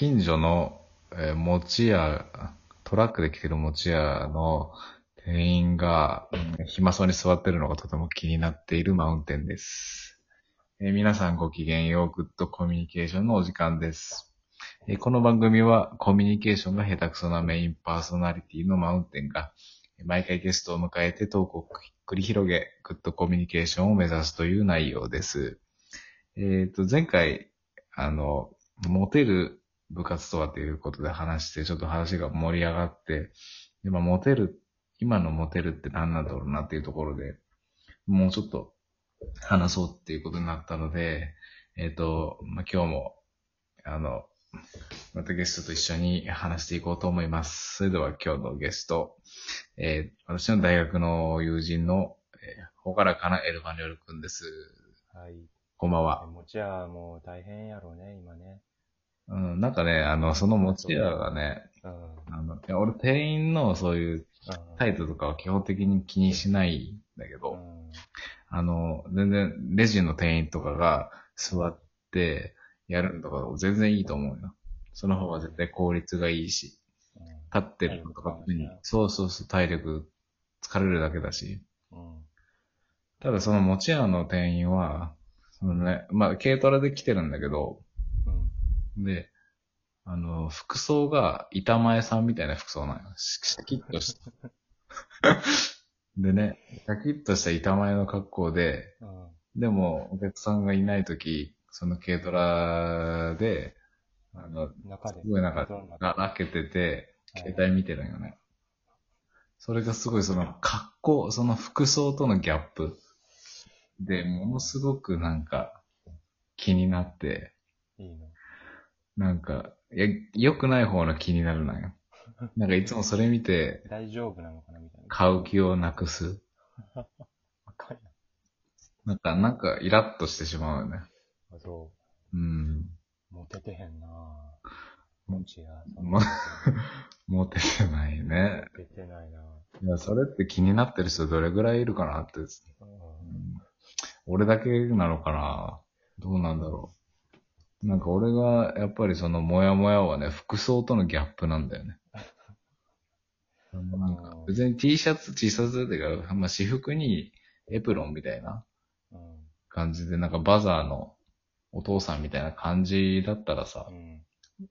近所の、えー餅屋、トラックで来てる餅屋の店員が、うん暇そうに座ってるのがとても気になっているマウンテンです。えー皆さんごきげんよう、グッドコミュニケーションのお時間です。えーこの番組はコミュニケーションが下手くそなメインパーソナリティのマウンテンが、毎回ゲストを迎えてトークを繰り広げ、グッドコミュニケーションを目指すという内容です。えっ、と、前回、あの、モテる部活とはということで話して、ちょっと話が盛り上がって、で、まあ、モテる、今のモテるって何なんだろうなっていうところで、もうちょっと話そうっていうことになったので、えっ、と、まあ、今日も、あの、またゲストと一緒に話していこうと思います。それでは今日のゲスト、えー私の大学の友人の、えー、ほがらかなエルファニョル君です。はい。こんばんは。餅屋もう大変やろうね、今ね。うん、なんかね、あの、その持ち屋がね、うん。あの、いや俺店員のそういう態度とかは基本的に気にしないんだけど、うん。あの、全然レジの店員とかが座ってやるのとか全然いいと思うよ。その方が絶対効率がいいし、うん。立ってるのとかそうそうそう、体力疲れるだけだし。うん。ただその持ち屋の店員は、そのね、まあ軽トラで来てるんだけど、うん。で、あの、服装が板前さんみたいな服装なのよ。シシャキッとし た。でね、シャキッとした板前の格好で、うん。でもお客さんがいないとき、その軽トラで、あの、中で。すごいなんかが開けてて、携帯見てるんよね。それがすごいその格好、その服装とのギャップで、ものすごくなんか気になって、いいの。なんか、いや、良くない方の気になるのよ。なんかいつもそれ見て、大丈夫なのかなみたいな。買う気をなくす。ない。なんか、なんかイラッとしてしまうよね。あ、そうん。う。モテてへんなぁ。餅屋。も モテてないね。モテてないなぁ。いや、それって気になってる人どれぐらいいるかなって。うんうん俺だけなのかなどうなんだろう。なんか俺が、やっぱりそのモヤモヤはね、服装とのギャップなんだよね。なんかうん別に T シャツ、T シャツっていうか、まあ、私服にエプロンみたいなうん。感じで、なんかバザーのお父さんみたいな感じだったらさう、ん。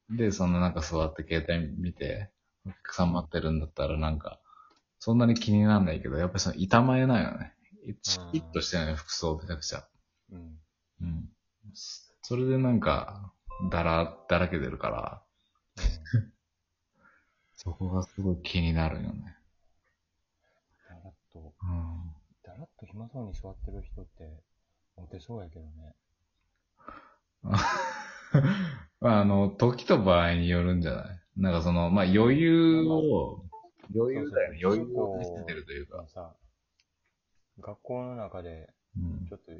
で、そのなんか座って携帯見て、お客さん待ってるんだったらなんか、そんなに気にならないけど、やっぱりその板前なんよね。チキッとしてない服装めちゃくちゃ。うん。うん。それでなんか、だら、だらけてるから、そこがすごい気になるよね。だらっと、うん。だらっと暇そうに座ってる人って、モテそうやけどね。まあ、あの、時と場合によるんじゃない？なんかその、まあ余裕を、余裕だよね。余裕を見せてるというか。さ、学校の中で、うんちょっと、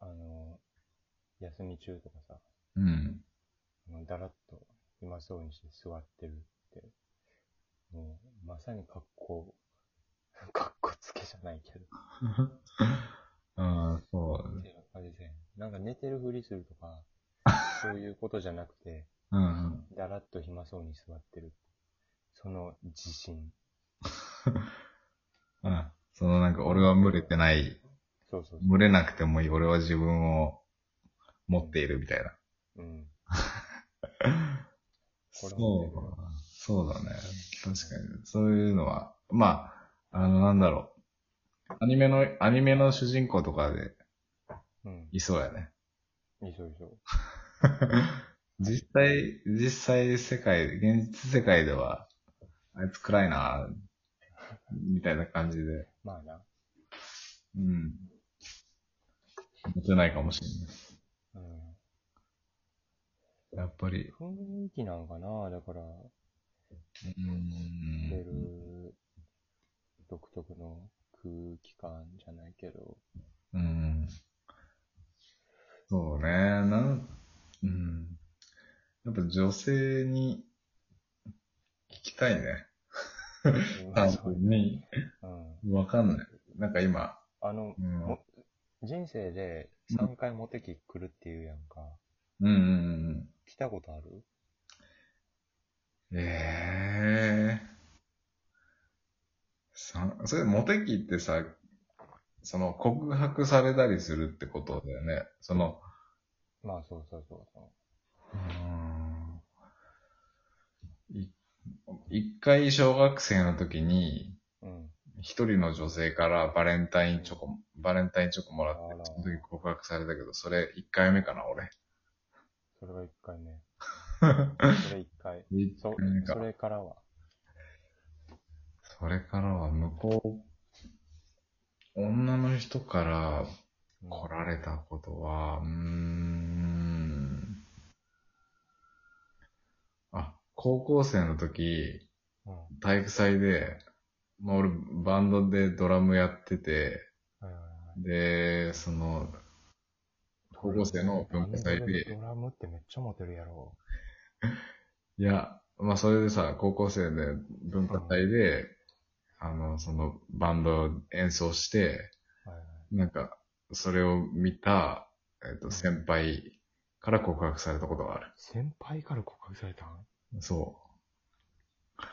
あの、休み中とかさ、うん。だらっと暇そうにして座ってるって、もう、まさに格好、格好つけじゃないけど、ああ、そうっ。ていう感じで、なんか寝てるふりするとか、そういうことじゃなくて、うん。だらっと暇そうに座ってる。その自信。うん。そのなんか俺は群れてない、そうそうそう。群れなくてもいい。俺は自分を持っているみたいな。うん。そもう。そうだね。確かに。そういうのは、まあ、あの、なんだろう。アニメの、アニメの主人公とかでうん。いそうやね。いそういそう。実際、実際世界、現実世界では、あいつ暗いな、みたいな感じで、まあな。うん。モテないかもしれうん。やっぱり、雰囲気なのかな？だから、う出ん。る独特の空気感じゃないけど、うん。そうね。なん、うん。やっぱ女性に聞きたいね。単純に。うん。わかんない。なんか今、あの、うん。も人生で3回モテ期来るっていうやんか。うんうんうん。来たことある？ええさそれ、モテ期ってさ、その、告白されたりするってことだよね。その、まあ、そうそうそうそうーんい一回小学生の時に、う。うん。一人の女性からバレンタインチョコ、バレンタインチョコもらってその時告白されたけど、それ一回目かな、俺。それが一回目。それ一回。一そそ。れからは。それからは向こう、女の人からうん来られたことは、うーん。あ、高校生の時、うん。体育祭で、まあ俺バンドでドラムやってて、で、その、高校生の文化祭で、ドラムってめっちゃモテるやろ。いや、まあそれでさ、高校生で文化祭で、あの、そのバンドを演奏して、はいはい。なんか、それを見た、えっ、と、先輩から告白されたことがある。先輩から告白されたん？そ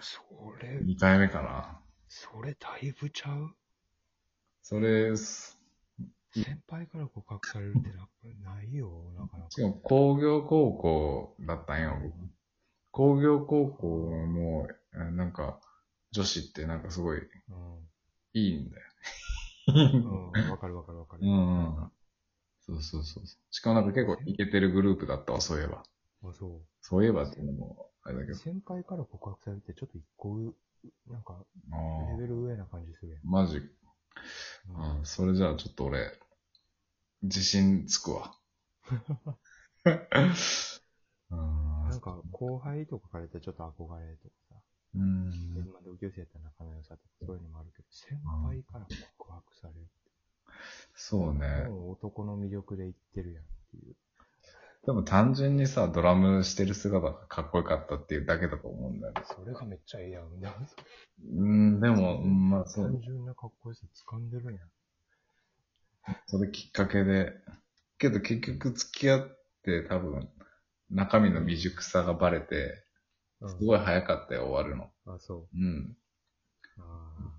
それう。、2回目かな。それだいぶちゃう？それ、す先輩から告白されるってなないよ、なかなか。しかも工業高校だったんよ。僕工業高校の、えなんか、女子ってなんかすごいいいんだよ。うん。うん、わかるわかるわかる。うんうん。そうそうそう。しかもなんか結構イケてるグループだったわ、そういえば。あ、そそういえばっていうのも、あれだけう。ど。先輩から告白されるってちょっと一個上、なんか、レベル上な感じするやん。マジ。うんあそれじゃあちょっと俺、自信つくわ。うんなんか、後輩とかからたらちょっと憧れとかさ、うん。まあ同級生やったら仲の良さとかそういうのもあるけど、先輩から告白されるそうね。もう男の魅力で言ってるやんっていう。でも単純にさ、ドラムしてる姿がかっこよかったっていうだけだと思うんだよね。それがめっちゃええやん。うん、でも、うんまあそう単、純なかっこよさ掴んでるやん。それきっかけで。けど結局付き合って多分、中身の未熟さがバレて、うんすごい早かったよ、終わるの。あ、そう。うん。ああ。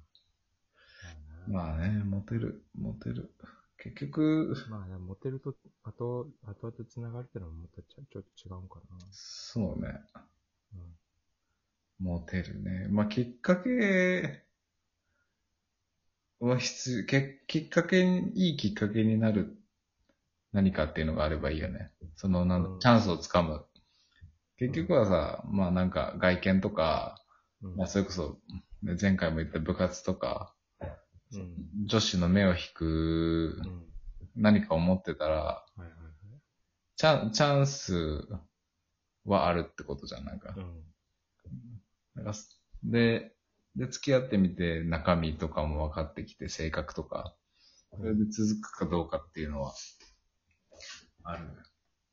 まあね、モテる、モテる。結局、まあ、まあ、モテると、あと、後々繋がるってのはまたちょちょっと違うんかそうね、な。うん。モテるね。まあきっかけは必要、けきっかけに、いいきっかけになる何かっていうのがあればいいよね。その、なんチャンスをつかむ。結局はさ、まあなんか外見とか、うん。まあそれこそ、ね前回も言った部活とか、うん。女子の目を引くうん。何かを持ってたら、はいはいチャンチャンスはあるってことじゃん、なんかはい。。うん。なんかすで、で、付き合ってみて中身とかも分かってきて、性格とか、それで続くかどうかっていうのは、ある、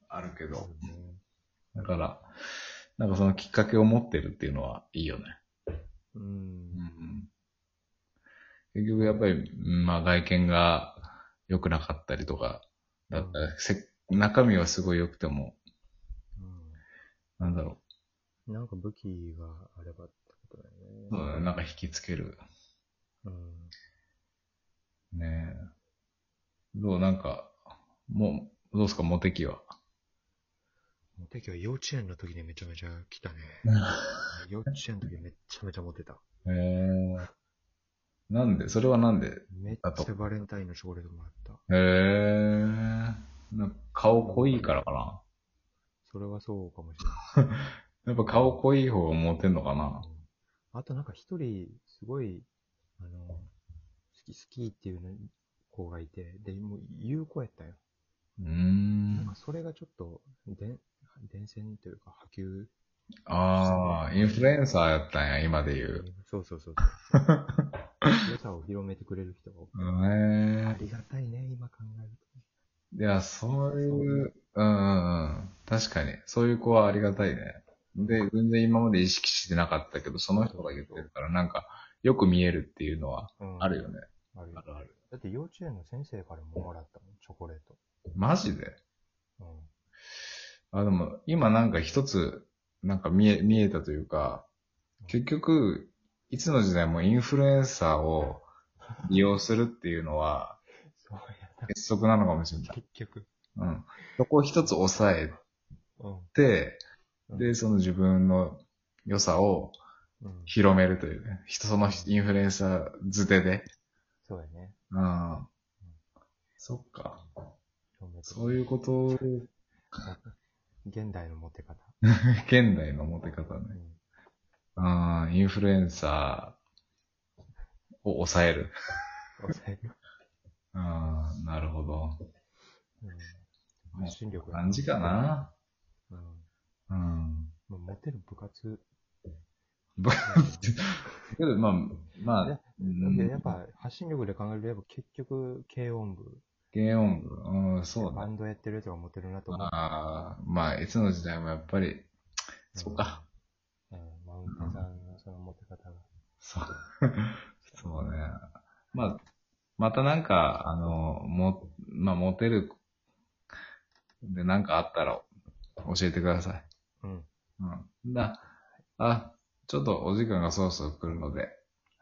あるけど、だから、なんかそのきっかけを持ってるっていうのはいいよね。う。うんん。結局やっぱり、うんまあ外見が良くなかったりとか、だったら、せ中身はすごい良くても、なんだろうん。なんか武器があればことだよう、そうだねね。なんか引きつける。うん。ねえ。どうなんか、もう、どうすか、モテ期は？モテ期は幼稚園の時にめちゃめちゃ来たね。幼稚園の時めっちゃめちゃモテた。へえ。なんで？それはなんで？めっちゃバレンタインのチョコレートもらった。へえ。なんか顔濃いからかな。それはそうかもしれない。やっぱ顔濃い方がモテんのかな。あとなんか一人、すごい、あの、好き好きっていうの子がいて、で、もう有効やったよ。うーんなんか。それがちょっと、で伝染というか波及。ああ、インフルエンサーやったんや、今で言う。そうそうそうそう。良さを広めてくれる人が多くてへえ。ありがたいね、今考えるいや、そういう、うんうんうん。確かに。そういう子はありがたいね。で、全然今まで意識してなかったけど、その人が言ってるから、なんか、よく見えるっていうのはあるよね。あるよあるある。だって幼稚園の先生からももらったもん、チョコレート。マジで？うん。あ、でも、今なんか一つ、なんか見え、見えたというか、結局、いつの時代もインフルエンサーを利用するっていうのは、そうやな。のかもしれない。結局。うん。そこを一つ抑えうん。て、うんで、その自分の良さをうん。広めるというね。人、そのインフルエンサー図手で。そうやね。うん。そっか。そういうこと、現代のモテ方。現代のモテ方ね。うん。うん、インフルエンサーを抑える。抑える。うん、なるほど。うん。発信力。感じか。な。うん。うん。もうモテる部活。ぶけど、まあ、まあでやっぱ発信力で考えると、やっぱ結局、軽音部。軽音部、うん、そうだ。バンドやってる人がモテるなと思う。ああ、まあ、いつの時代もやっぱり、そうか。うん。マウンテさんのそのモテ方が。そう。そうね。まあ、またなんか、あの、も、まあ、モテる、で、なんかあったら、教えてください。うん。うん。だ、あ、ちょっとお時間がそろそろ来るので。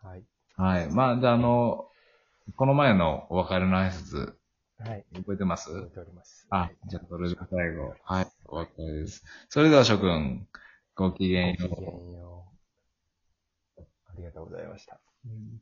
はい。はい。まあ、じゃあ、あの、この前のお別れの挨拶、はい。覚えてます？覚えております。あ、じゃあ、それで最後。はい。お別れです。それでは、諸君、ごきげんようごき。げんよう。ありがとうございました。うん